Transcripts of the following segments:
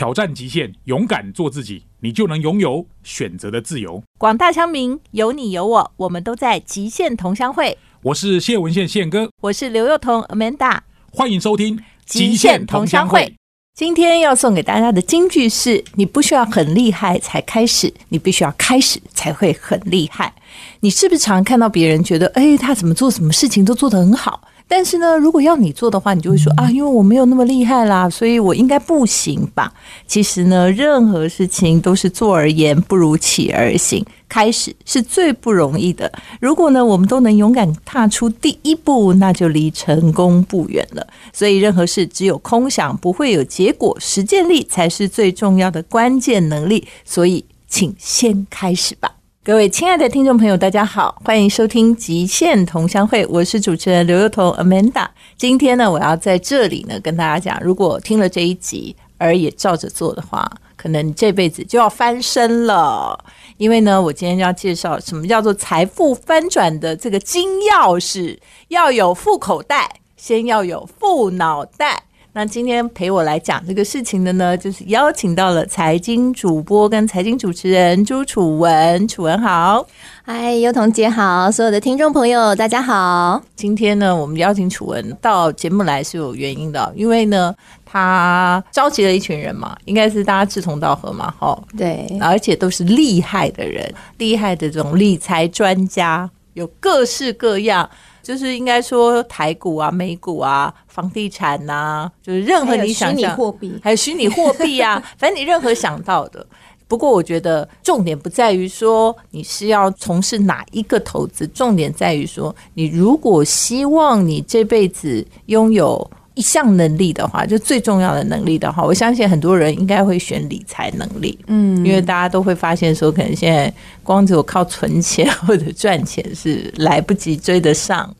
挑战极限，勇敢做自己，你就能拥有选择的自由。广大乡民，有你有我，我们都在极限同乡会。我是谢文宪宪哥，我是刘幼彤 Amanda，欢迎收听《极限同乡会》。今天要送给大家的金句是：你不需要很厉害才开始，你必须要开始才会很厉害。你是不是常看到别人觉得，哎，他怎么做什么事情都做得很好？但是呢，如果要你做的话，你就会说啊，因为我没有那么厉害啦，所以我应该不行吧？其实呢，任何事情都是坐而言不如起而行，开始是最不容易的。如果呢，我们都能勇敢踏出第一步，那就离成功不远了。所以，任何事只有空想不会有结果，实践力才是最重要的关键能力。所以，请先开始吧。各位亲爱的听众朋友，大家好，欢迎收听《极限同乡会》，我是主持人刘幼彤 Amanda。今天呢，我要在这里呢跟大家讲，如果听了这一集而也照着做的话，可能你这辈子就要翻身了。因为呢，我今天要介绍什么叫做财富翻转的这个金钥匙，要有富口袋，先要有富脑袋。那今天陪我来讲这个事情的呢，就是邀请到了财经主播跟财经主持人朱楚文。楚文好，嗨，优彤姐好，所有的听众朋友大家好。今天呢，我们邀请楚文到节目来是有原因的，因为呢，他召集了一群人嘛，应该是大家志同道合嘛，哈，对，而且都是厉害的人，厉害的这种理财专家，有各式各样。就是应该说台股啊、美股啊、房地产呐，就是任何你想象，货币 还有虚拟货币啊，反正你任何想到的。不过我觉得重点不在于说你是要从事哪一个投资，重点在于说你如果希望你这辈子拥有。一项能力的话，就最重要的能力的话，我相信很多人应该会选理财能力。嗯，因为大家都会发现说，可能现在光只有靠存钱或者赚钱是来不及追得上。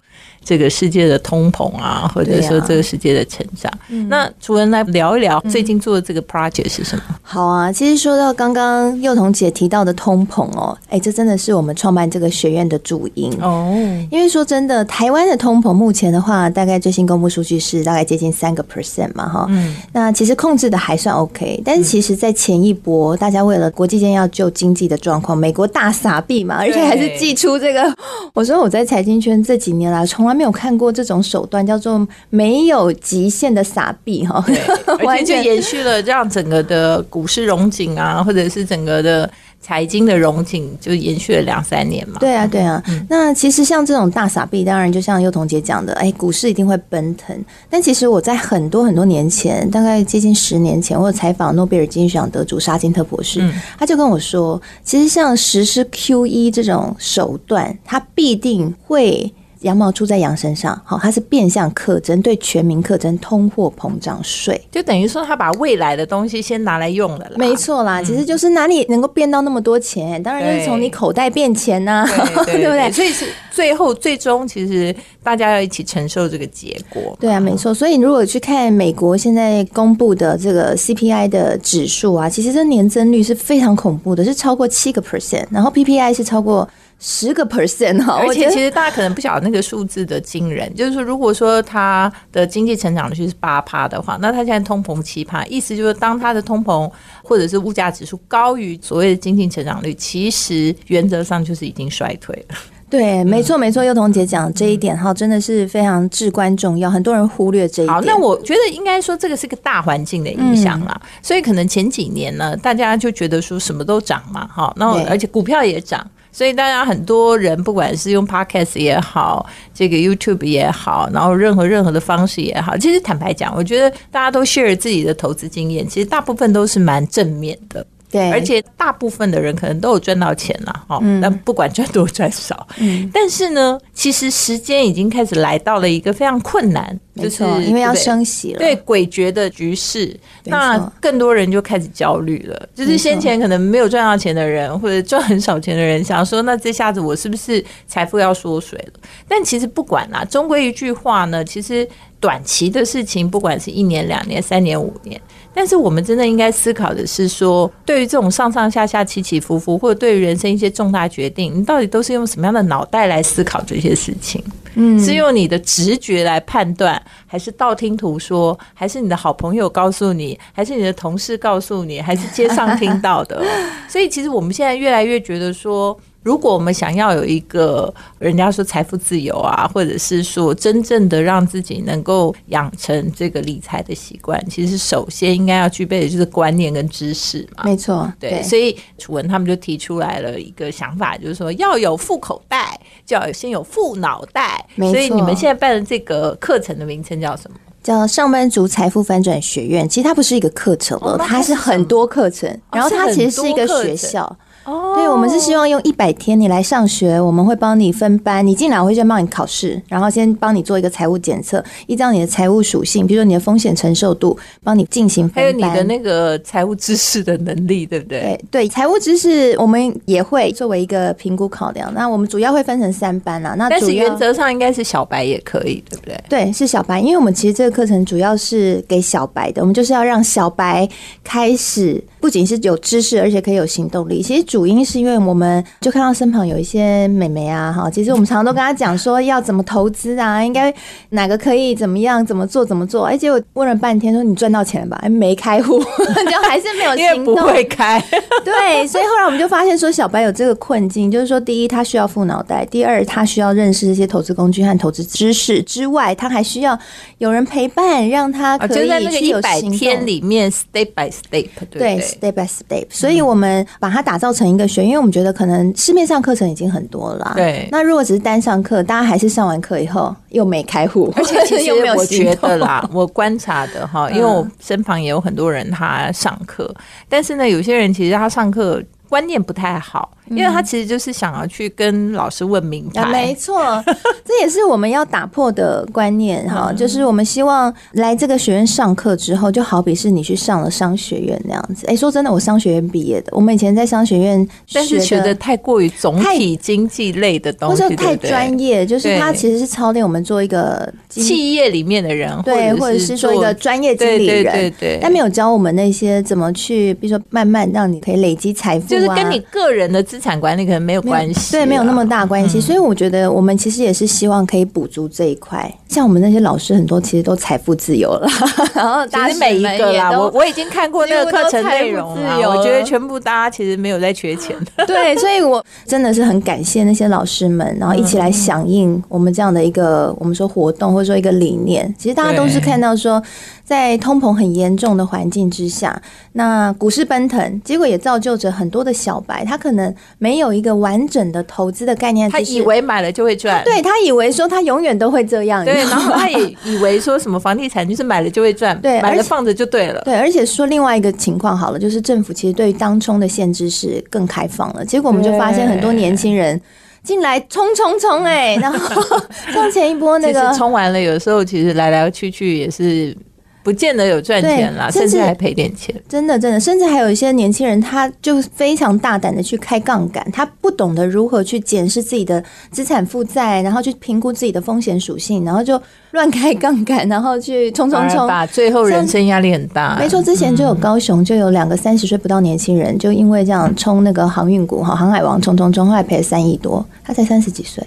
这个世界的通膨啊，或者说这个世界的成长，那主人来聊一聊最近做的这个 project 是什么？好啊，其实说到刚刚幼童姐提到的通膨哦，哎，这真的是我们创办这个学院的主因哦。因为说真的，台湾的通膨目前的话，大概最新公布数据是大概接近三个 percent 嘛，哈。嗯。那其实控制的还算 OK，但是其实在前一波，大家为了国际间要救经济的状况，美国大撒币嘛，而且还是寄出这个。我说我在财经圈这几年来从没有看过这种手段，叫做没有极限的傻币哈，完全延续了这样整个的股市融景啊，或者是整个的财经的融景，就延续了两三年嘛。对啊，对啊。那其实像这种大傻币，当然就像幼童姐讲的，哎，股市一定会奔腾。但其实我在很多很多年前，大概接近十年前，我采访诺贝尔经济学奖得主沙金特博士，他就跟我说，其实像实施 Q E 这种手段，它必定会。羊毛出在羊身上，好，它是变相课征对全民课征通货膨胀税，就等于说他把未来的东西先拿来用了，没错啦。其实就是哪里能够变到那么多钱，当然就是从你口袋变钱呐，对不对？所以是最后最终其实大家要一起承受这个结果。对啊，没错。所以如果去看美国现在公布的这个 CPI 的指数啊，其实这年增率是非常恐怖的，是超过七个 percent，然后 PPI 是超过。十个 percent 哈，而且其实大家可能不晓得那个数字的惊人，就是说，如果说它的经济成长率是八趴的话，那它现在通膨七趴，意思就是当它的通膨或者是物价指数高于所谓的经济成长率，其实原则上就是已经衰退了。对，没错没错，幼童姐讲这一点哈，真的是非常至关重要，很多人忽略这一点。好，那我觉得应该说这个是个大环境的影响啦，所以可能前几年呢，大家就觉得说什么都涨嘛，哈，那而且股票也涨。所以大家很多人，不管是用 Podcast 也好，这个 YouTube 也好，然后任何任何的方式也好，其实坦白讲，我觉得大家都 share 自己的投资经验，其实大部分都是蛮正面的。对，而且大部分的人可能都有赚到钱了，哈，但不管赚多赚少，嗯，但是呢，其实时间已经开始来到了一个非常困难，就是因为要升息了，对诡谲的局势，那更多人就开始焦虑了。就是先前可能没有赚到钱的人，或者赚很少钱的人，想说那这下子我是不是财富要缩水了？但其实不管啦，终归一句话呢，其实短期的事情，不管是一年、两年、三年、五年。但是我们真的应该思考的是说，对于这种上上下下起起伏伏，或者对于人生一些重大决定，你到底都是用什么样的脑袋来思考这些事情？嗯，是用你的直觉来判断，还是道听途说，还是你的好朋友告诉你，还是你的同事告诉你，还是街上听到的？所以，其实我们现在越来越觉得说。如果我们想要有一个人家说财富自由啊，或者是说真正的让自己能够养成这个理财的习惯，其实首先应该要具备的就是观念跟知识嘛。没错，对，所以楚文他们就提出来了一个想法，就是说要有富口袋，就要先有富脑袋。所以你们现在办的这个课程的名称叫什么？叫上班族财富翻转学院。其实它不是一个课程了，它是很多课程，然后它其实是一个学校。哦，对，我们是希望用一百天你来上学，我们会帮你分班，你进来我会先帮你考试，然后先帮你做一个财务检测，依照你的财务属性，比如说你的风险承受度，帮你进行分班。还有你的那个财务知识的能力，对不对？对对，财务知识我们也会作为一个评估考量。那我们主要会分成三班啊，那但是原则上应该是小白也可以，对不对？对，是小白，因为我们其实这个课程主要是给小白的，我们就是要让小白开始。不仅是有知识，而且可以有行动力。其实主因是因为我们就看到身旁有一些美眉啊，哈，其实我们常常都跟她讲说要怎么投资啊，应该哪个可以怎么样，怎么做怎么做。哎，结果问了半天，说你赚到钱了吧？没开户，就还是没有行动，不会开。对，所以后来我们就发现说，小白有这个困境，就是说，第一，他需要富脑袋；第二，他需要认识这些投资工具和投资知识之外，他还需要有人陪伴，让他可以去有行天里面 step by step，对。Step by step，所以我们把它打造成一个学，因为我们觉得可能市面上课程已经很多了。对，那如果只是单上课，大家还是上完课以后又没开户，而且其实 我觉得啦，我观察的哈，因为我身旁也有很多人他上课，但是呢，有些人其实他上课观念不太好。因为他其实就是想要去跟老师问名牌，没错，这也是我们要打破的观念哈。就是我们希望来这个学院上课之后，就好比是你去上了商学院那样子。哎，说真的，我商学院毕业的，我们以前在商学院，但是学的太过于总体经济类的东西，或者太专业。就是他其实是操练我们做一个企业里面的人，对，或者是说一个专业经理人，对对，但没有教我们那些怎么去，比如说慢慢让你可以累积财富，就是跟你个人的资资产管理可能没有关系，对，没有那么大关系。所以我觉得我们其实也是希望可以补足这一块。像我们那些老师很多其实都财富自由了，然后其实每一个啦，我我已经看过那个课程内容了，我觉得全部大家其实没有在缺钱。对，所以我真的是很感谢那些老师们，然后一起来响应我们这样的一个我们说活动或者说一个理念。其实大家都是看到说。在通膨很严重的环境之下，那股市奔腾，结果也造就着很多的小白，他可能没有一个完整的投资的概念，他以为买了就会赚，对他以为说他永远都会这样，对，然后他也 以为说什么房地产就是买了就会赚，对，买了放着就对了，对，而且说另外一个情况好了，就是政府其实对于当冲的限制是更开放了，结果我们就发现很多年轻人进来冲冲冲，哎，然后 像前一波那个冲完了，有时候其实来来去去也是。不见得有赚钱啦，甚至还赔点钱。真的，真的，甚至还有一些年轻人，他就非常大胆的去开杠杆，他不懂得如何去检视自己的资产负债，然后去评估自己的风险属性，然后就乱开杠杆，然后去冲冲冲，把最后人生压力很大。没错，之前就有高雄就有两个三十岁不到年轻人，就因为这样冲那个航运股哈，航海王冲冲冲，后来赔了三亿多，他才三十几岁。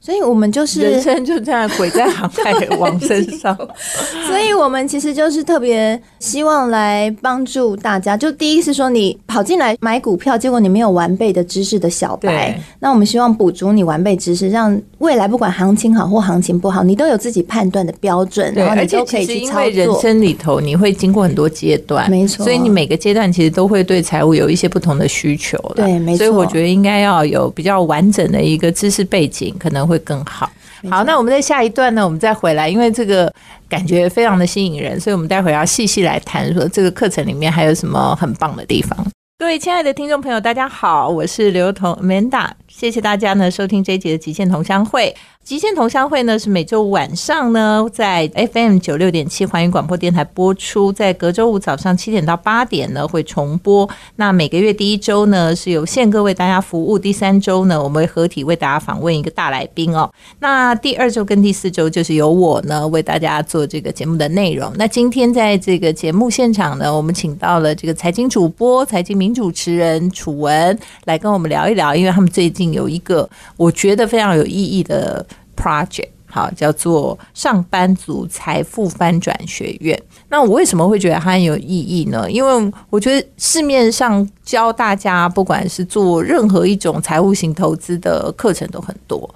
所以我们就是人生就这样鬼在航海王身上，所以我们其实就是特别希望来帮助大家。就第一是说，你跑进来买股票，结果你没有完备的知识的小白，那我们希望补足你完备知识，让未来不管行情好或行情不好，你都有自己判断的标准，然后你都可以去操作。人生里头你会经过很多阶段，没错，所以你每个阶段其实都会对财务有一些不同的需求。对，没错。所以我觉得应该要有比较完整的一个知识背景，可能。会更好。好，那我们在下一段呢，我们再回来，因为这个感觉非常的吸引人，所以我们待会要细细来谈，说这个课程里面还有什么很棒的地方。各位亲爱的听众朋友，大家好，我是刘同 Manda，谢谢大家呢收听这一集的极限同乡会。极限同乡会呢是每周五晚上呢在 FM 九六点七环宇广播电台播出，在隔周五早上七点到八点呢会重播。那每个月第一周呢是由宪哥为大家服务，第三周呢我们会合体为大家访问一个大来宾哦。那第二周跟第四周就是由我呢为大家做这个节目的内容。那今天在这个节目现场呢，我们请到了这个财经主播、财经名主持人楚文来跟我们聊一聊，因为他们最近有一个我觉得非常有意义的。Project 好叫做上班族财富翻转学院。那我为什么会觉得它很有意义呢？因为我觉得市面上教大家不管是做任何一种财务型投资的课程都很多，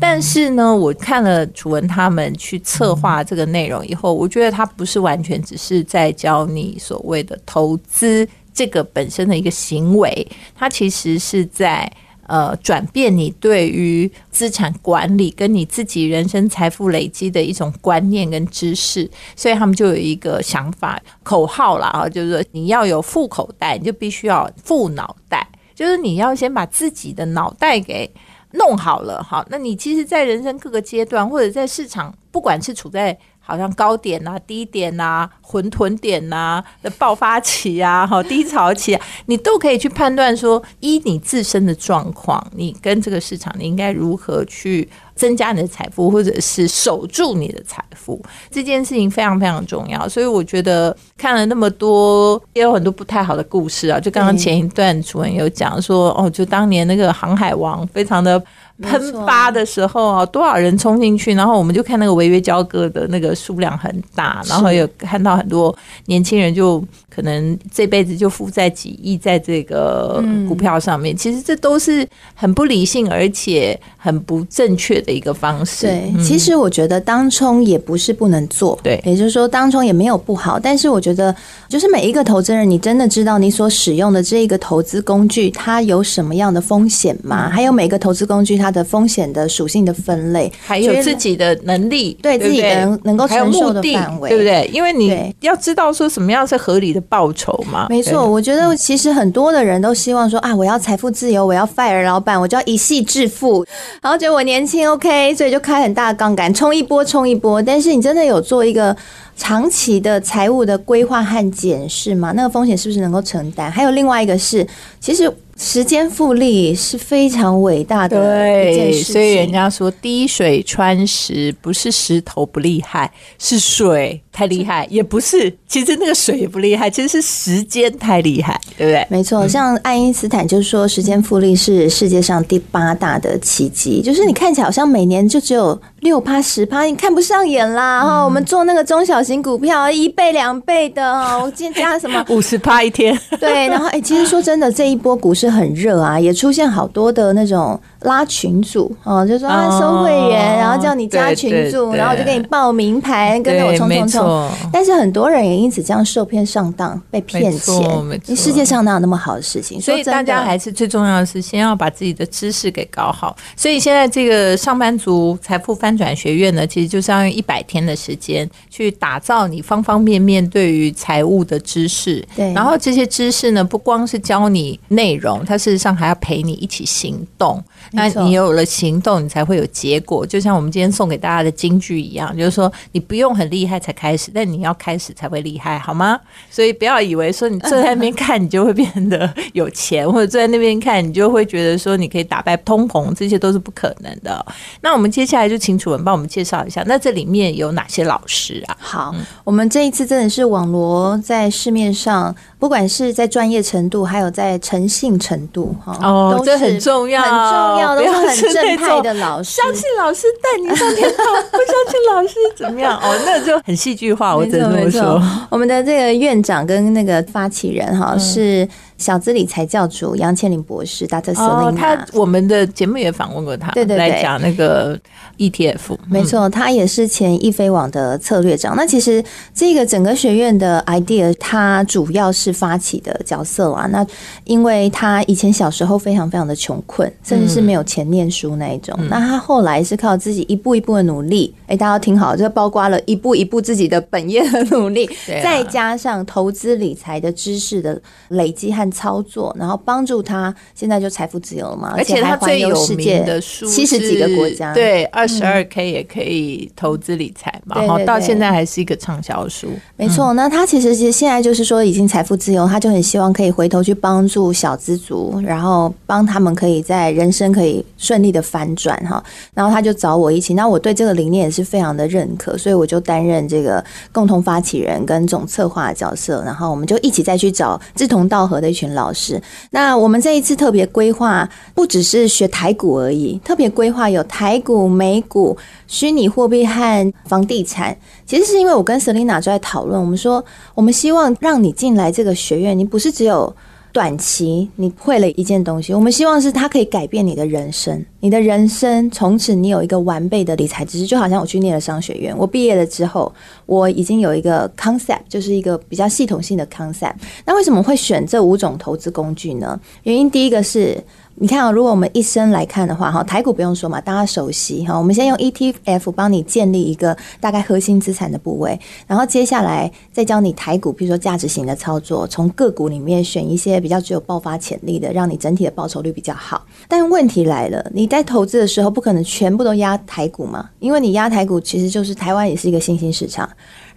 但是呢，我看了楚文他们去策划这个内容以后，我觉得它不是完全只是在教你所谓的投资这个本身的一个行为，它其实是在。呃，转变你对于资产管理跟你自己人生财富累积的一种观念跟知识，所以他们就有一个想法口号了啊，就是说你要有富口袋，你就必须要富脑袋，就是你要先把自己的脑袋给弄好了，好，那你其实，在人生各个阶段，或者在市场，不管是处在。好像高点呐、低点呐、混沌点呐的爆发期啊、好低潮期啊，你都可以去判断说，依你自身的状况，你跟这个市场，你应该如何去增加你的财富，或者是守住你的财富，这件事情非常非常重要。所以我觉得看了那么多，也有很多不太好的故事啊。就刚刚前一段主任有讲说，哦，就当年那个航海王非常的。喷发的时候啊，多少人冲进去，然后我们就看那个违约交割的那个数量很大，然后有看到很多年轻人就可能这辈子就负债几亿在这个股票上面。其实这都是很不理性，而且很不正确的一个方式。对，其实我觉得当冲也不是不能做，对，也就是说当冲也没有不好。但是我觉得，就是每一个投资人，你真的知道你所使用的这一个投资工具它有什么样的风险吗？还有每个投资工具它。它的风险的属性的分类，还有自己的能力，对自己能能够承受的范围，对不对？因为你要知道说什么样是合理的报酬嘛。没错，我觉得其实很多的人都希望说啊，我要财富自由，我要 fire 老板，我就要一夕致富。然后觉得我年轻，OK，所以就开很大的杠杆，冲一波，冲一波。但是你真的有做一个长期的财务的规划和检视吗？那个风险是不是能够承担？还有另外一个是，其实。时间复利是非常伟大的一件事，所以人家说滴水穿石，不是石头不厉害，是水太厉害，也不是，其实那个水也不厉害，其实是时间太厉害，对不对？没错，像爱因斯坦就说，时间复利是世界上第八大的奇迹，就是你看起来好像每年就只有六趴十趴，你看不上眼啦。哈，我们做那个中小型股票，一倍两倍的，我今天加什么 五十趴一天？对，然后哎，其实说真的，这一波股市。很热啊，也出现好多的那种拉群组哦，就说啊收会员，然后叫你加群组，然后我就给你报名牌，跟着我冲冲冲。但是很多人也因此这样受骗上当，被骗钱。你世界上哪有那么好的事情？所以大家还是最重要的是先要把自己的知识给搞好。所以现在这个上班族财富翻转学院呢，其实就是要用一百天的时间去打造你方方面面对于财务的知识。对，然后这些知识呢，不光是教你内容。他事实上还要陪你一起行动，那你有了行动，你才会有结果。就像我们今天送给大家的金句一样，就是说你不用很厉害才开始，但你要开始才会厉害，好吗？所以不要以为说你坐在那边 看，你就会变得有钱，或者坐在那边看，你就会觉得说你可以打败通膨，这些都是不可能的。那我们接下来就请楚文帮我们介绍一下，那这里面有哪些老师啊？好，我们这一次真的是网罗在市面上，不管是在专业程度，还有在诚信。程度哈哦，这很重要，很重要，都是很正派的老师。相信老师带你上天堂，不相信老师怎么样？哦，那就很戏剧化。我只能这么说，我们的这个院长跟那个发起人哈是。小资理财教主杨千林博士，大特瑟琳娜，他我们的节目也访问过他，对对对，来讲那个 ETF，没错，他也是前易飞网的策略长。那其实这个整个学院的 idea，他主要是发起的角色啊。那因为他他以前小时候非常非常的穷困，甚至是没有钱念书那一种。那他后来是靠自己一步一步的努力，哎，大家要听好，这包括了一步一步自己的本业的努力，再加上投资理财的知识的累积和操作，然后帮助他现在就财富自由了嘛。而且他最有名的书七十几个国家，对，二十二 K 也可以投资理财嘛。然后到现在还是一个畅销书，没错。那他其实其实现在就是说已经财富自由，他就很希望可以回头去帮助小资族，然后帮他们可以在人生可以顺利的反转哈。然后他就找我一起，那我对这个理念也是非常的认可，所以我就担任这个共同发起人跟总策划的角色。然后我们就一起再去找志同道合的一群老师。那我们这一次特别规划不只是学台股而已，特别规划有台股、美股、虚拟货币和房地产。其实是因为我跟 Selina 在讨论，我们说我们希望让你进来这个学院，你不是只有短期你会了一件东西，我们希望是它可以改变你的人生，你的人生从此你有一个完备的理财知识，就好像我去念了商学院，我毕业了之后，我已经有一个 concept，就是一个比较系统性的 concept。那为什么会选这五种投资工具呢？原因第一个是。你看啊，如果我们一生来看的话，哈，台股不用说嘛，大家熟悉哈。我们先用 ETF 帮你建立一个大概核心资产的部位，然后接下来再教你台股，比如说价值型的操作，从个股里面选一些比较具有爆发潜力的，让你整体的报酬率比较好。但问题来了，你在投资的时候不可能全部都压台股嘛，因为你压台股其实就是台湾也是一个新兴市场。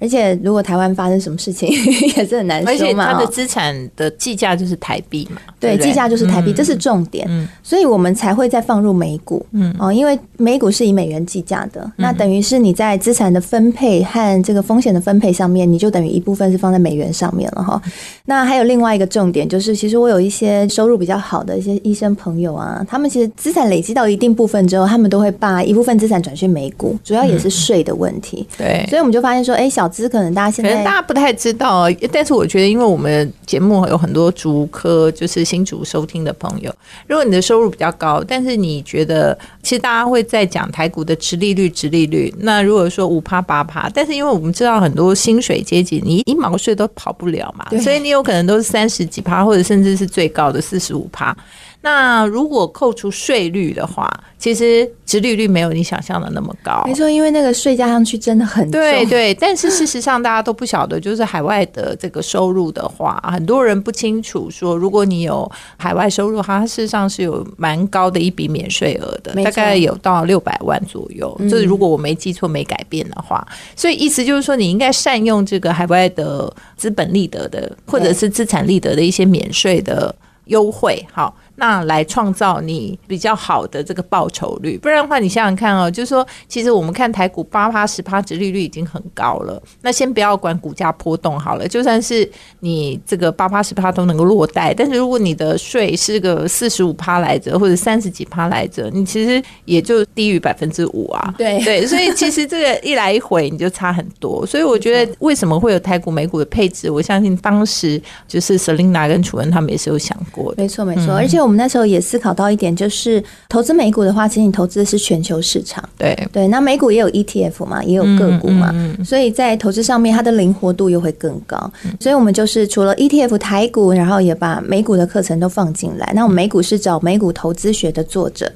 而且，如果台湾发生什么事情，也是很难说嘛。而且，它的资产的计价就是台币嘛。对，计价就是台币，这是重点。嗯，所以我们才会再放入美股。嗯，哦，因为美股是以美元计价的，那等于是你在资产的分配和这个风险的分配上面，你就等于一部分是放在美元上面了哈。那还有另外一个重点，就是其实我有一些收入比较好的一些医生朋友啊，他们其实资产累积到一定部分之后，他们都会把一部分资产转去美股，主要也是税的问题。对，所以我们就发现说，哎，小。资可能大家现在可能大家不太知道，但是我觉得，因为我们节目有很多主科，就是新主收听的朋友，如果你的收入比较高，但是你觉得其实大家会在讲台股的直利率、直利率，那如果说五趴八趴，但是因为我们知道很多薪水阶级，你一毛税都跑不了嘛，所以你有可能都是三十几趴，或者甚至是最高的四十五趴。那如果扣除税率的话，其实殖利率没有你想象的那么高。没错，因为那个税加上去真的很对对。但是事实上，大家都不晓得，就是海外的这个收入的话，很多人不清楚说，如果你有海外收入，它事实上是有蛮高的一笔免税额的，大概有到六百万左右。就是如果我没记错、没改变的话，所以意思就是说，你应该善用这个海外的资本利得的，或者是资产利得的一些免税的优惠，好。那来创造你比较好的这个报酬率，不然的话，你想想看哦，就是说，其实我们看台股八趴十趴值利率已经很高了。那先不要管股价波动好了，就算是你这个八趴十趴都能够落袋，但是如果你的税是个四十五趴来着，或者三十几趴来着，你其实也就低于百分之五啊。对对，所以其实这个一来一回你就差很多。所以我觉得为什么会有台股美股的配置，我相信当时就是 Selina 跟楚文他们也是有想过的。没错没错，而且我。我们那时候也思考到一点，就是投资美股的话，其实你投资的是全球市场。对对，那美股也有 ETF 嘛，也有个股嘛，所以在投资上面，它的灵活度又会更高。所以我们就是除了 ETF 台股，然后也把美股的课程都放进来。那我们美股是找美股投资学的作者。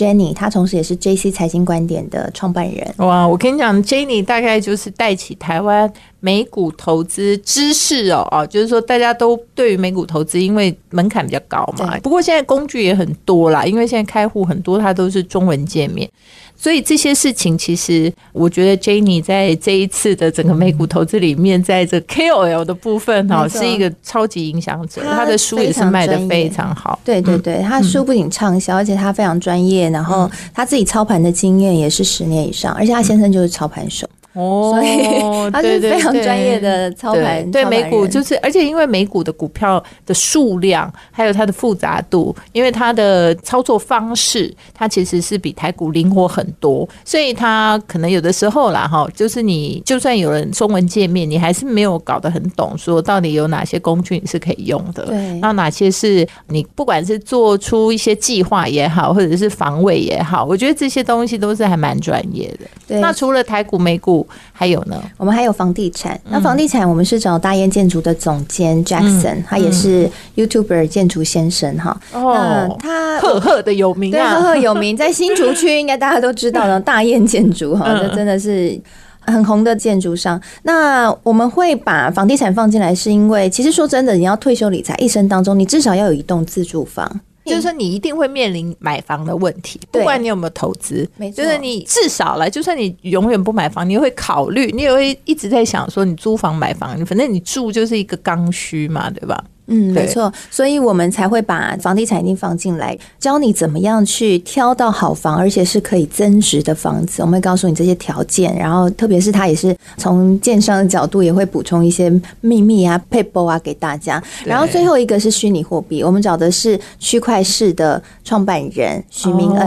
Jenny，她同时也是 JC 财经观点的创办人。哇，我跟你讲，Jenny 大概就是带起台湾美股投资知识哦，哦，就是说大家都对于美股投资，因为门槛比较高嘛。不过现在工具也很多啦，因为现在开户很多，它都是中文界面。所以这些事情，其实我觉得 Jenny 在这一次的整个美股投资里面，在这 KOL 的部分哈，是一个超级影响者。他的书也是卖的非常好。对对对，他的书不仅畅销，而且他非常专业。然后他自己操盘的经验也是十年以上，而且他先生就是操盘手。哦，所 以他是非常专业的操盘，对美股就是，而且因为美股的股票的数量还有它的复杂度，因为它的操作方式，它其实是比台股灵活很多，所以它可能有的时候啦哈，就是你就算有人中文界面，你还是没有搞得很懂，说到底有哪些工具你是可以用的，对，那哪些是你不管是做出一些计划也好，或者是防卫也好，我觉得这些东西都是还蛮专业的。对，那除了台股美股。筑，还有呢，我们还有房地产。那房地产我们是找大雁建筑的总监 Jackson，他也是 YouTuber 建筑先生哈。哦，他赫赫的有名啊，赫赫有名，在新竹区 应该大家都知道的 大雁建筑哈，这真的是。很红的建筑商，那我们会把房地产放进来，是因为其实说真的，你要退休理财，一生当中你至少要有一栋自住房，就是说你一定会面临买房的问题，不管你有没有投资，就是你至少了，就算你永远不买房，你会考虑，你也会一直在想说，你租房买房，反正你住就是一个刚需嘛，对吧？嗯，没错，所以我们才会把房地产一定放进来，教你怎么样去挑到好房，而且是可以增值的房子。我们会告诉你这些条件，然后特别是他也是从建商的角度，也会补充一些秘密啊、配波啊给大家。然后最后一个是虚拟货币，我们找的是区块市的创办人许明恩。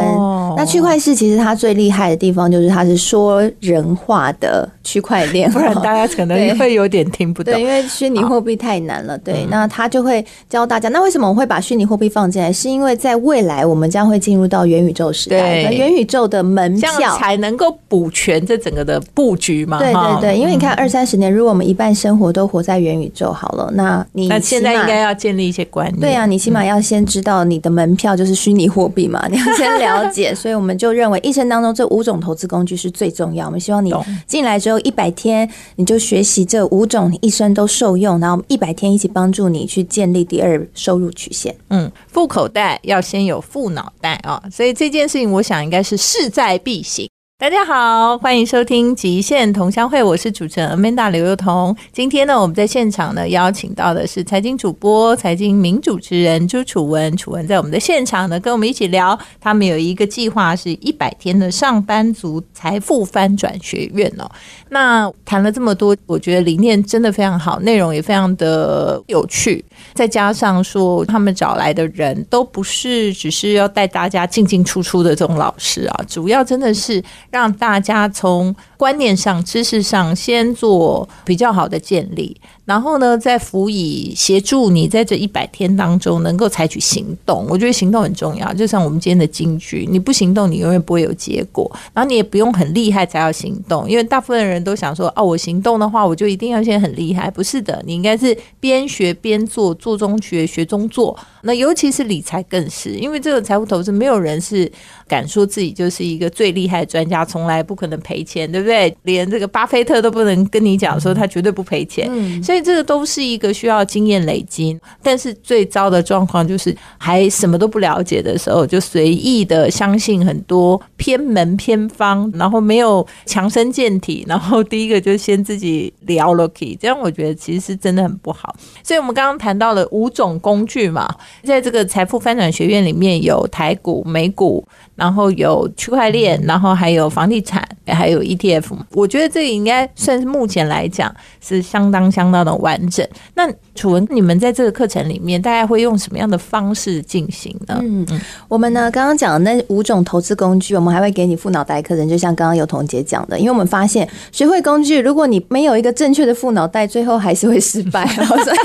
那区块市其实它最厉害的地方就是它是说人话的区块链，不然大家可能会有点听不懂，对因为虚拟货币太难了。对，那他。就会教大家。那为什么我会把虚拟货币放进来？是因为在未来我们将会进入到元宇宙时代，元宇宙的门票才能够补全这整个的布局嘛？对对对，因为你看二三十年，如果我们一半生活都活在元宇宙好了，那你那现在应该要建立一些观念。对啊，你起码要先知道你的门票就是虚拟货币嘛，你要先了解。所以我们就认为一生当中这五种投资工具是最重要。我们希望你进来之后一百天，你就学习这五种，你一生都受用，然后一百天一起帮助你去。建立第二收入曲线。嗯，富口袋要先有富脑袋啊，所以这件事情我想应该是势在必行。大家好，欢迎收听极限同乡会，我是主持人 Amanda 刘幼彤。今天呢，我们在现场呢邀请到的是财经主播、财经名主持人朱楚文。楚文在我们的现场呢，跟我们一起聊。他们有一个计划，是一百天的上班族财富翻转学院哦。那谈了这么多，我觉得理念真的非常好，内容也非常的有趣。再加上说，他们找来的人都不是只是要带大家进进出出的这种老师啊，主要真的是。让大家从观念上、知识上先做比较好的建立。然后呢，再辅以协助你在这一百天当中能够采取行动。我觉得行动很重要，就像我们今天的金句，你不行动，你永远不会有结果。然后你也不用很厉害才要行动，因为大部分人都想说，哦，我行动的话，我就一定要先很厉害。不是的，你应该是边学边做，做中学，学中做。那尤其是理财更是，因为这个财务投资，没有人是敢说自己就是一个最厉害的专家，从来不可能赔钱，对不对？连这个巴菲特都不能跟你讲说他绝对不赔钱。嗯所以这个都是一个需要经验累积，但是最糟的状况就是还什么都不了解的时候，就随意的相信很多偏门偏方，然后没有强身健体，然后第一个就先自己聊 lucky，这样我觉得其实是真的很不好。所以我们刚刚谈到了五种工具嘛，在这个财富翻转学院里面有台股、美股。然后有区块链，然后还有房地产，还有 ETF。我觉得这个应该算是目前来讲是相当相当的完整。那楚文，你们在这个课程里面大概会用什么样的方式进行呢？嗯，我们呢刚刚讲的那五种投资工具，我们还会给你副脑袋课程，就像刚刚有彤姐讲的，因为我们发现学会工具，如果你没有一个正确的副脑袋，最后还是会失败。哦 所以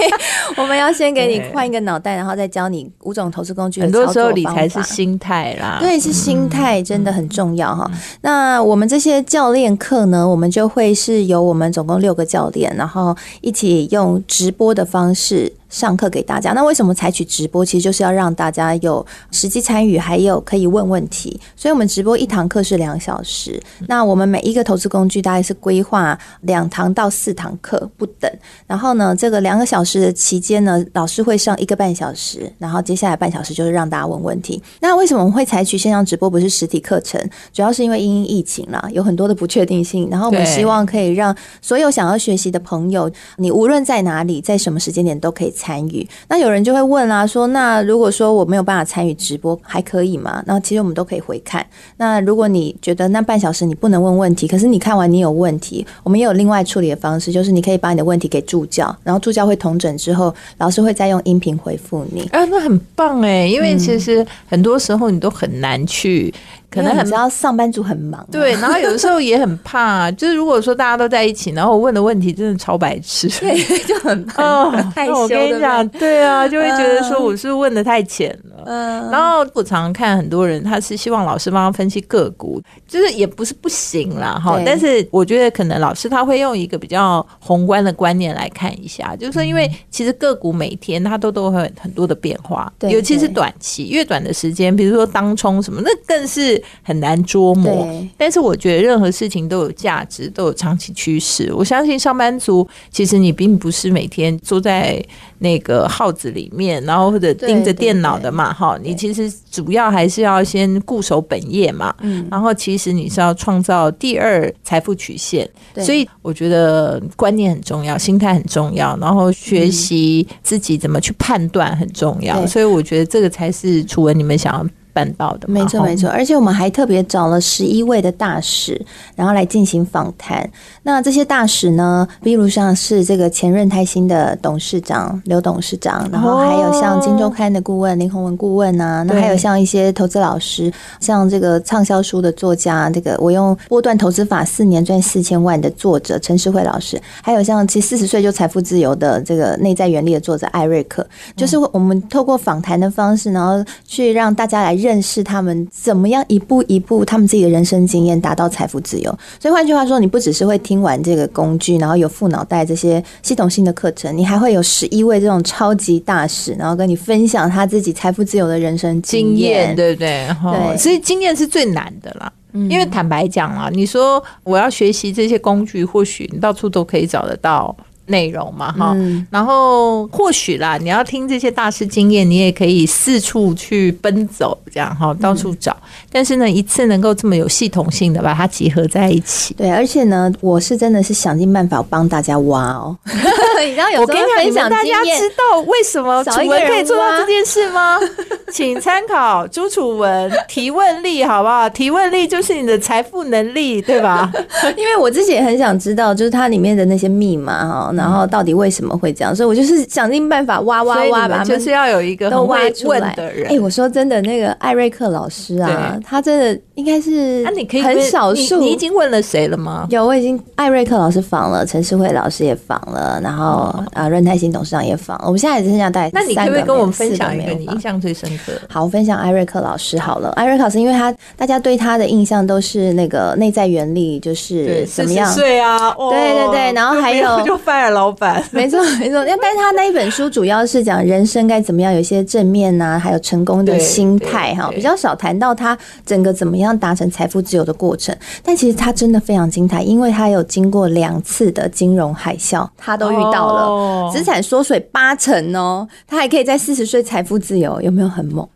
我们要先给你换一个脑袋，然后再教你五种投资工具。很多时候理财是心态啦，对，是。心态真的很重要哈。那我们这些教练课呢，我们就会是由我们总共六个教练，然后一起用直播的方方式上课给大家，那为什么采取直播？其实就是要让大家有实际参与，还有可以问问题。所以，我们直播一堂课是两小时。那我们每一个投资工具大概是规划两堂到四堂课不等。然后呢，这个两个小时的期间呢，老师会上一个半小时，然后接下来半小时就是让大家问问题。那为什么我们会采取线上直播，不是实体课程？主要是因为因疫情啦，有很多的不确定性。然后我们希望可以让所有想要学习的朋友，你无论在哪里，在什么时间点都可以。参与，那有人就会问啊，说那如果说我没有办法参与直播，还可以吗？那其实我们都可以回看。那如果你觉得那半小时你不能问问题，可是你看完你有问题，我们也有另外处理的方式，就是你可以把你的问题给助教，然后助教会同诊之后，老师会再用音频回复你。啊，那很棒哎，因为其实很多时候你都很难去。可能很知道上班族很忙，对，然后有的时候也很怕，就是如果说大家都在一起，然后我问的问题真的超白痴，对，就很 怕，害羞。我跟你讲，对啊，就会觉得说我是问的太浅了。嗯然后我常常看很多人，他是希望老师帮他分析个股，就是也不是不行啦，哈。但是我觉得可能老师他会用一个比较宏观的观念来看一下，就是说，因为其实个股每天它都都会很多的变化，尤其是短期越短的时间，比如说当冲什么，那更是很难捉摸。但是我觉得任何事情都有价值，都有长期趋势。我相信上班族其实你并不是每天坐在那个号子里面，然后或者盯着电脑的嘛，哈，你其实主要还是要先固守本业嘛，嗯，然后其实你是要创造第二财富曲线，所以我觉得观念很重要，心态很重要，然后学习自己怎么去判断很重要，所以我觉得这个才是楚文你们想要。办到的，没错没错，而且我们还特别找了十一位的大使，然后来进行访谈。那这些大使呢，比如像是这个前任泰兴的董事长刘董事长，然后还有像金周刊的顾问林宏文顾问啊，那还有像一些投资老师，像这个畅销书的作家，这个我用波段投资法四年赚四千万的作者陈世慧老师，还有像其实四十岁就财富自由的这个内在原力的作者艾瑞克，就是我们透过访谈的方式，然后去让大家来认。认识他们怎么样一步一步，他们自己的人生经验达到财富自由。所以换句话说，你不只是会听完这个工具，然后有副脑袋这些系统性的课程，你还会有十一位这种超级大使，然后跟你分享他自己财富自由的人生经验，对不对？对，所以经验是最难的啦。因为坦白讲啊，你说我要学习这些工具，或许你到处都可以找得到。内容嘛，哈，然后或许啦，你要听这些大师经验，你也可以四处去奔走，这样哈，到处找。但是呢，一次能够这么有系统性的把它集合在一起，对，而且呢，我是真的是想尽办法帮大家挖哦。你知道有我跟你分享，大家知道为什么楚文可以做到这件事吗？请参考朱楚文提问力，好不好？提问力就是你的财富能力，对吧？因为我自己也很想知道，就是它里面的那些密码哈。然后到底为什么会这样？所以我就是想尽办法挖挖挖吧，就是要有一个都挖出来的人。哎，我说真的，那个艾瑞克老师啊，他真的应该是那你可以很少数。你已经问了谁了吗？有，我已经艾瑞克老师访了，陈世慧老师也访了，然后啊，润泰新董事长也访。我们现在只剩下大概那你可不可以跟我们分享一个你印象最深刻？好，我分享艾瑞克老师好了。艾瑞克老师，因为他大家对他的印象都是那个内在原理，就是怎么样？对啊，对对对，然后还有就 fire 老板。没错，没错。但是他那一本书主要是讲人生该怎么样，有一些正面呐，还有成功的心态哈，比较少谈到他整个怎么样达成财富自由的过程。但其实他真的非常精彩，因为他有经过两次的金融海啸，他都遇到了，资产缩水八成哦，他还可以在四十岁财富自由，有没有很猛？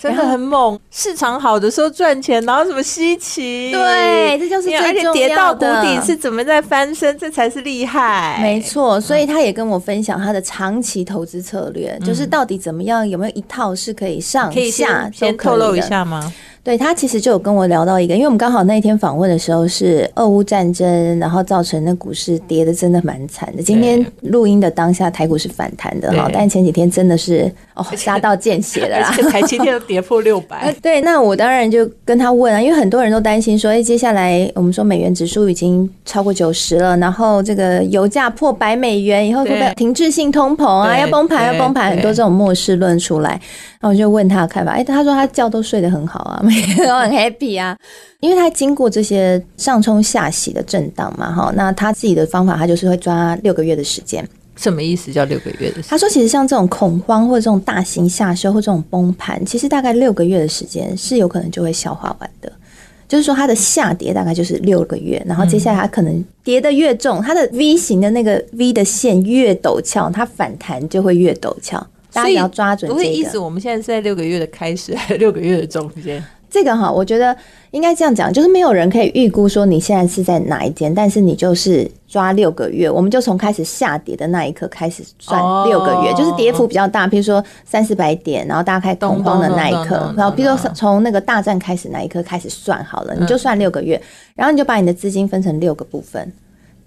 真的很猛，市场好的时候赚钱，然后什么稀奇？对，这就是而且跌到谷底是怎么在翻身，这才是厉害。没错，所以他也跟我分享他的长期投资策略，就是到底怎么样，有没有一套是可以上下先透露一下吗？对他其实就有跟我聊到一个，因为我们刚好那一天访问的时候是俄乌战争，然后造成那股市跌的真的蛮惨的。今天录音的当下，台股是反弹的哈，但前几天真的是 哦杀到见血了，而且台今天都跌破六百。对，那我当然就跟他问啊，因为很多人都担心说，哎，接下来我们说美元指数已经超过九十了，然后这个油价破百美元以后会不会停滞性通膨啊？要崩盘要崩盘，很多这种末世论出来。然后我就问他的看法，哎，他说他觉都睡得很好啊，都很 happy 啊，因为他经过这些上冲下洗的震荡嘛，哈，那他自己的方法，他就是会抓六个月的时间。什么意思？叫六个月的？他说，其实像这种恐慌或者这种大型下修或这种崩盘，其实大概六个月的时间是有可能就会消化完的。就是说，它的下跌大概就是六个月，然后接下来它可能跌的越重，它的 V 型的那个 V 的线越陡峭，它反弹就会越陡峭。大家要抓准这个。意思，我们现在是在六个月的开始，还是六个月的中间？这个哈，我觉得应该这样讲，就是没有人可以预估说你现在是在哪一间，但是你就是抓六个月，我们就从开始下跌的那一刻开始算六个月，就是跌幅比较大，比如说三四百点，然后大家开始恐慌的那一刻，然后比如说从那个大战开始那一刻开始算好了，你就算六个月，然后你就把你的资金分成六个部分，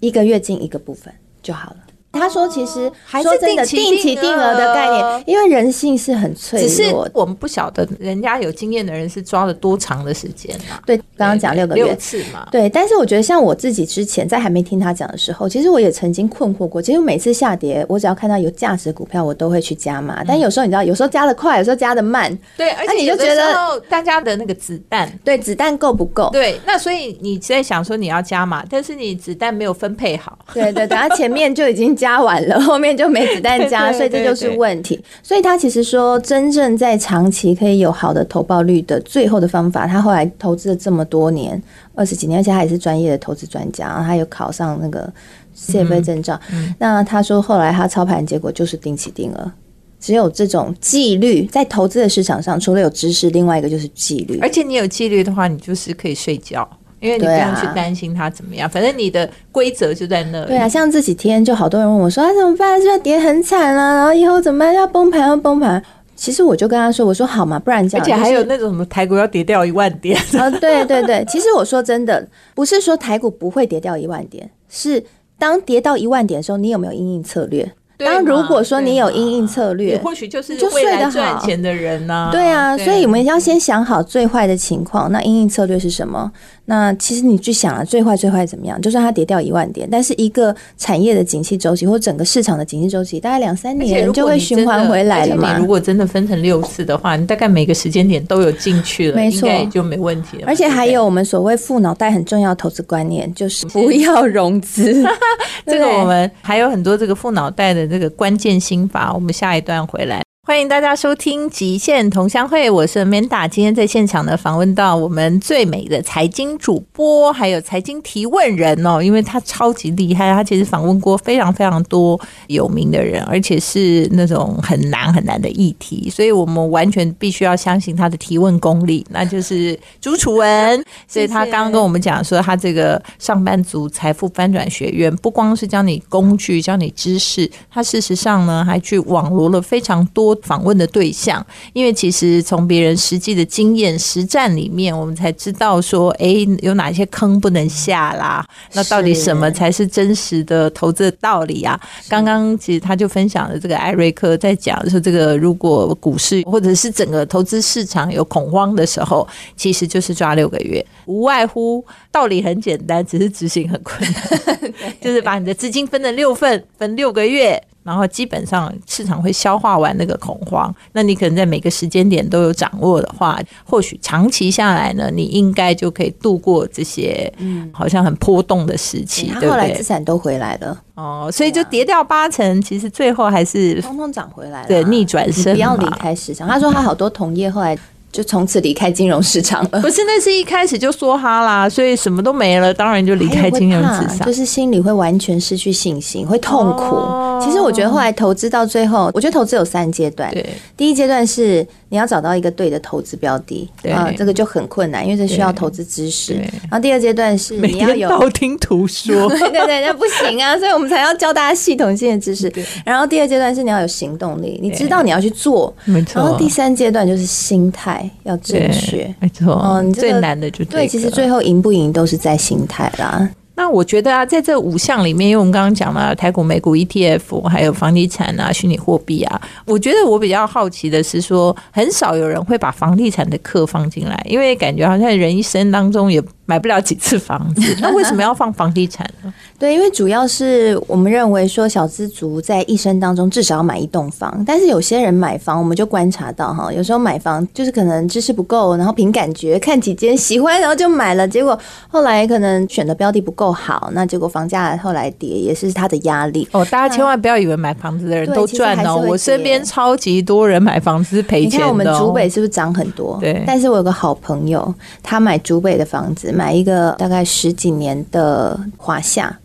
一个月进一个部分就好了。他说其实还是说真的定期定期定定额的概念，因为人性是很脆只是弱的。我们不晓得人家有经验的人是抓了多长的时间啊？对，刚刚讲六个六月。次嘛。对，但是我觉得像我自己之前在还没听他讲的时候，其实我也曾经困惑过。其实每次下跌，我只要看到有价值的股票，我都会去加码。但有时候你知道，有时候加的快，有时候加的慢，对，而且有的你就觉得时候大家的那个子弹。对子弹够不够？对，那所以你在想说你要加码，但是你子弹没有分配好，对对，等他前面就已经加完了，后面就没子弹 加，对对所以这就是问题。所以他其实说，真正在长期可以有好的投报率的最后的方法，他后来投资了这么多年，二十几年，而且他也是专业的投资专家，然后他有考上那个 CFA 证照。那他说后来他操盘结果就是定期定额。只有这种纪律，在投资的市场上，除了有知识，另外一个就是纪律。而且你有纪律的话，你就是可以睡觉，因为你不用去担心它怎么样，反正你的规则就在那里。对啊，像这几天就好多人问我说：“啊，怎么办？是不是跌很惨啊？然后以后怎么办？要崩盘要崩盘？”其实我就跟他说：“我说好嘛，不然这样。”而且还有那种什么台股要跌掉一万点，啊，对对对，其实我说真的，不是说台股不会跌掉一万点，是当跌到一万点的时候，你有没有因应策略？当如果说你有阴应策略，或许就是就睡得好赚钱的人呢、对啊，所以我们要先想好最坏的情况，那阴应策略是什么？那其实你去想啊，最坏最坏怎么样？就算它跌掉一万点，但是一个产业的景气周期或整个市场的景气周期，大概两三年就会循环回来了嘛你如。果真的分成六次的话，你大概每个时间点都有进去了，没错就没问题了。而且还有我们所谓富脑袋很重要的投资观念，就是不要融资。对这个我们还有很多这个富脑袋的这个关键心法，我们下一段回来。欢迎大家收听《极限同乡会》，我是 Manda。今天在现场呢，访问到我们最美的财经主播，还有财经提问人哦，因为他超级厉害，他其实访问过非常非常多有名的人，而且是那种很难很难的议题，所以我们完全必须要相信他的提问功力，那就是朱楚文。所以他刚刚跟我们讲说，他这个上班族财富翻转学院不光是教你工具、教你知识，他事实上呢还去网罗了非常多访问的对象，因为其实从别人实际的经验实战里面，我们才知道说，诶，有哪些坑不能下啦？那到底什么才是真实的投资的道理啊？刚刚其实他就分享了这个艾瑞克在讲说，这个如果股市或者是整个投资市场有恐慌的时候，其实就是抓六个月，无外乎道理很简单，只是执行很困难，就是把你的资金分成六份，分六个月。然后基本上市场会消化完那个恐慌，那你可能在每个时间点都有掌握的话，或许长期下来呢，你应该就可以度过这些嗯好像很波动的时期，对不对他后来资？产都回来了，哦，所以就跌掉八成，其实最后还是通通涨回来了。对逆转你不要离嘛开市场。他说他好多同业后来就从此离开金融市场了。不是那是一开始就说哈啦，所以什么都没了，当然就离开金融市场就。是心里会完全失去信心，会痛苦。哦其实我觉得后来投资到最后，我觉得投资有三阶段。对第一阶段是你要找到一个对的投资标的对啊，这个就很困难，因为这需要投资知识对。然后第二阶段是你要有道听途说，对对对，那不行啊，所以我们才要教大家系统性的知识。然后第二阶段是你要有行动力，你知道你要去做。没错。然后第三阶段就是心态要正对确。没错。最难的就这对，其实最后赢不赢都是在心态啦。那我觉得啊，在这五项里面，因为我们刚刚讲了台股、美股 ETF，还有房地产啊、虚拟货币啊，我觉得我比较好奇的是说，很少有人会把房地产的课放进来，因为感觉好像人一生当中也买不了几次房子，那为什么要放房地产呢？对，因为主要是我们认为说小资族在一生当中至少要买一栋房，但是有些人买房，我们就观察到哈，有时候买房就是可能知识不够，然后凭感觉看几间喜欢，然后就买了，结果后来可能选的标的不够好，那结果房价后来跌，也是他的压力。哦，大家千万不要以为买房子的人都赚哦，我身边超级多人买房子是赔钱的、哦。你看我们竹北是不是涨很多？对但是我有个好朋友，他买竹北的房子，买一个大概十几年的华夏。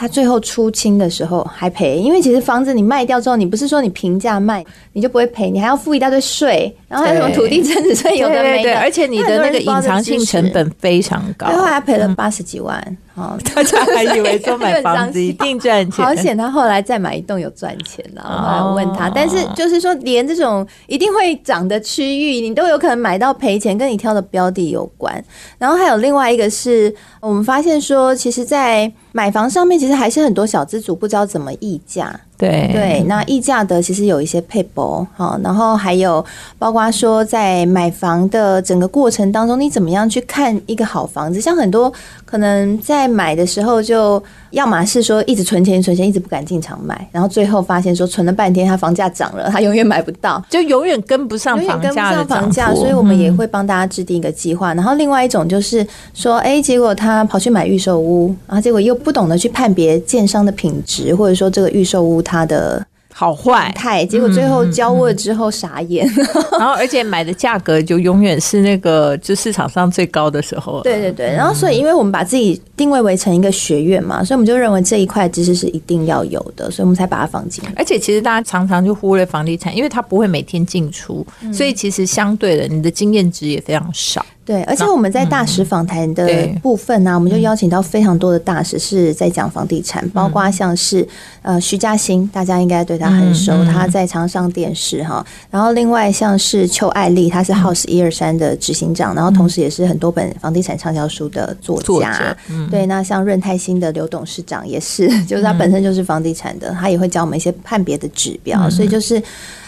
哎他最后出清的时候还赔，因为其实房子你卖掉之后，你不是说你平价卖你就不会赔，你还要付一大堆税，然后还有什么土地增值税，有的没的，而且你的那个隐藏性成本非常高，最后还赔了八十几万。哦，大家还以为说买房子一定赚钱，好险，他后来再买一栋有赚钱的。我后来问他，哦但是就是说，连这种一定会涨的区域，你都有可能买到赔钱，跟你挑的标的有关。然后还有另外一个是我们发现说，其实，在买房上面，其实实还是很多小资族不知道怎么议价。对对，那溢价的其实有一些配博哈，然后还有包括说在买房的整个过程当中，你怎么样去看一个好房子？像很多可能在买的时候，就要么是说一直存钱存钱，一直不敢进场买，然后最后发现说存了半天，它房价涨了，它永远买不到，就永远跟不上房价的房价。所以我们也会帮大家制定一个计划。然后另外一种就是说，哎，结果他跑去买预售屋，然后结果又不懂得去判别建商的品质，或者说这个预售屋。它的好坏态，结果最后交握之后傻眼，然后而且买的价格就永远是那个就市场上最高的时候。对对对，然后所以因为我们把自己定位为成一个学院嘛，所以我们就认为这一块知识是一定要有的，所以我们才把它放进。而且其实大家常常就忽略房地产，因为它不会每天进出，所以其实相对的你的经验值也非常少。对，而且我们在大使访谈的部分呢，我们就邀请到非常多的大使是在讲房地产，包括像是呃徐嘉欣，大家应该对他很熟，他在常上电视哈。然后另外像是邱爱丽，她是 House 一二三的执行长，然后同时也是很多本房地产畅销书的作家。对，那像润泰新的刘董事长也是，就是他本身就是房地产的，他也会教我们一些判别的指标，所以就是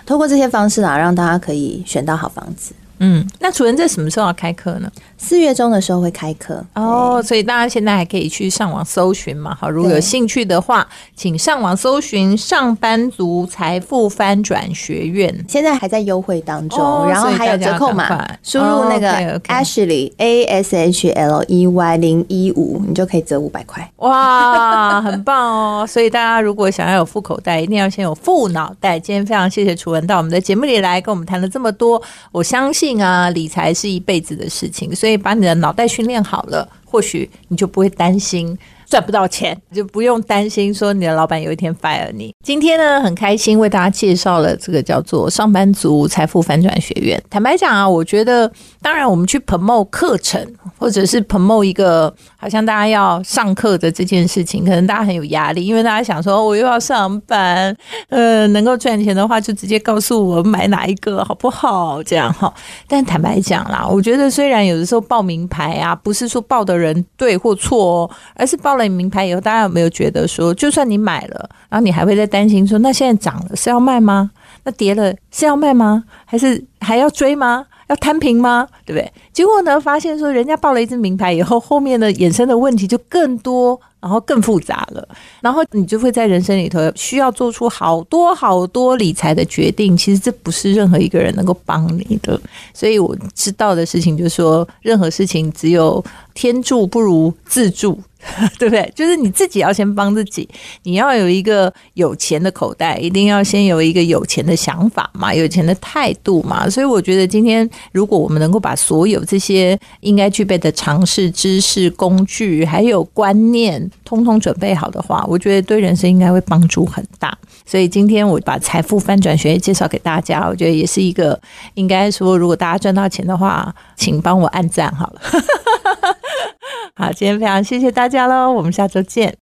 通过这些方式啊，让大家可以选到好房子。嗯，那楚文在什么时候要开课呢？四月中的时候会开课哦，所以大家现在还可以去上网搜寻嘛。好，如果有兴趣的话，请上网搜寻“上班族财富翻转学院”，现在还在优惠当中，然后还有折扣码，输入那个 Ashley A S H L E Y 零一五，你就可以折五百块。哇，很棒哦！所以大家如果想要有富口袋，一定要先有富脑袋。今天非常谢谢楚文到我们的节目里来跟我们谈了这么多，我相信啊，理财是一辈子的事情，所以。把你的脑袋训练好了，或许你就不会担心。赚不到钱，就不用担心说你的老板有一天 fire 你。今天呢，很开心为大家介绍了这个叫做上班族财富反转学院。坦白讲啊，我觉得当然我们去 promote 课程，或者是 promote 一个好像大家要上课的这件事情，可能大家很有压力，因为大家想说我又要上班，呃，能够赚钱的话就直接告诉我买哪一个好不好？这样哈。但坦白讲啦，我觉得虽然有的时候报名牌啊，不是说报的人对或错哦，而是报了。名牌以后，大家有没有觉得说，就算你买了，然后你还会在担心说，那现在涨了是要卖吗？那跌了是要卖吗？还是还要追吗？要摊平吗？对不对？结果呢，发现说，人家报了一支名牌以后，后面的衍生的问题就更多。然后更复杂了，然后你就会在人生里头需要做出好多好多理财的决定。其实这不是任何一个人能够帮你的，所以我知道的事情就是说，任何事情只有天助不如自助，对不对？就是你自己要先帮自己，你要有一个有钱的口袋，一定要先有一个有钱的想法嘛，有钱的态度嘛。所以我觉得今天如果我们能够把所有这些应该具备的常识、知识、工具还有观念。通通准备好的话，我觉得对人生应该会帮助很大。所以今天我把财富翻转学介绍给大家，我觉得也是一个应该说，如果大家赚到钱的话，请帮我按赞好了。好，今天非常谢谢大家喽，我们下周见。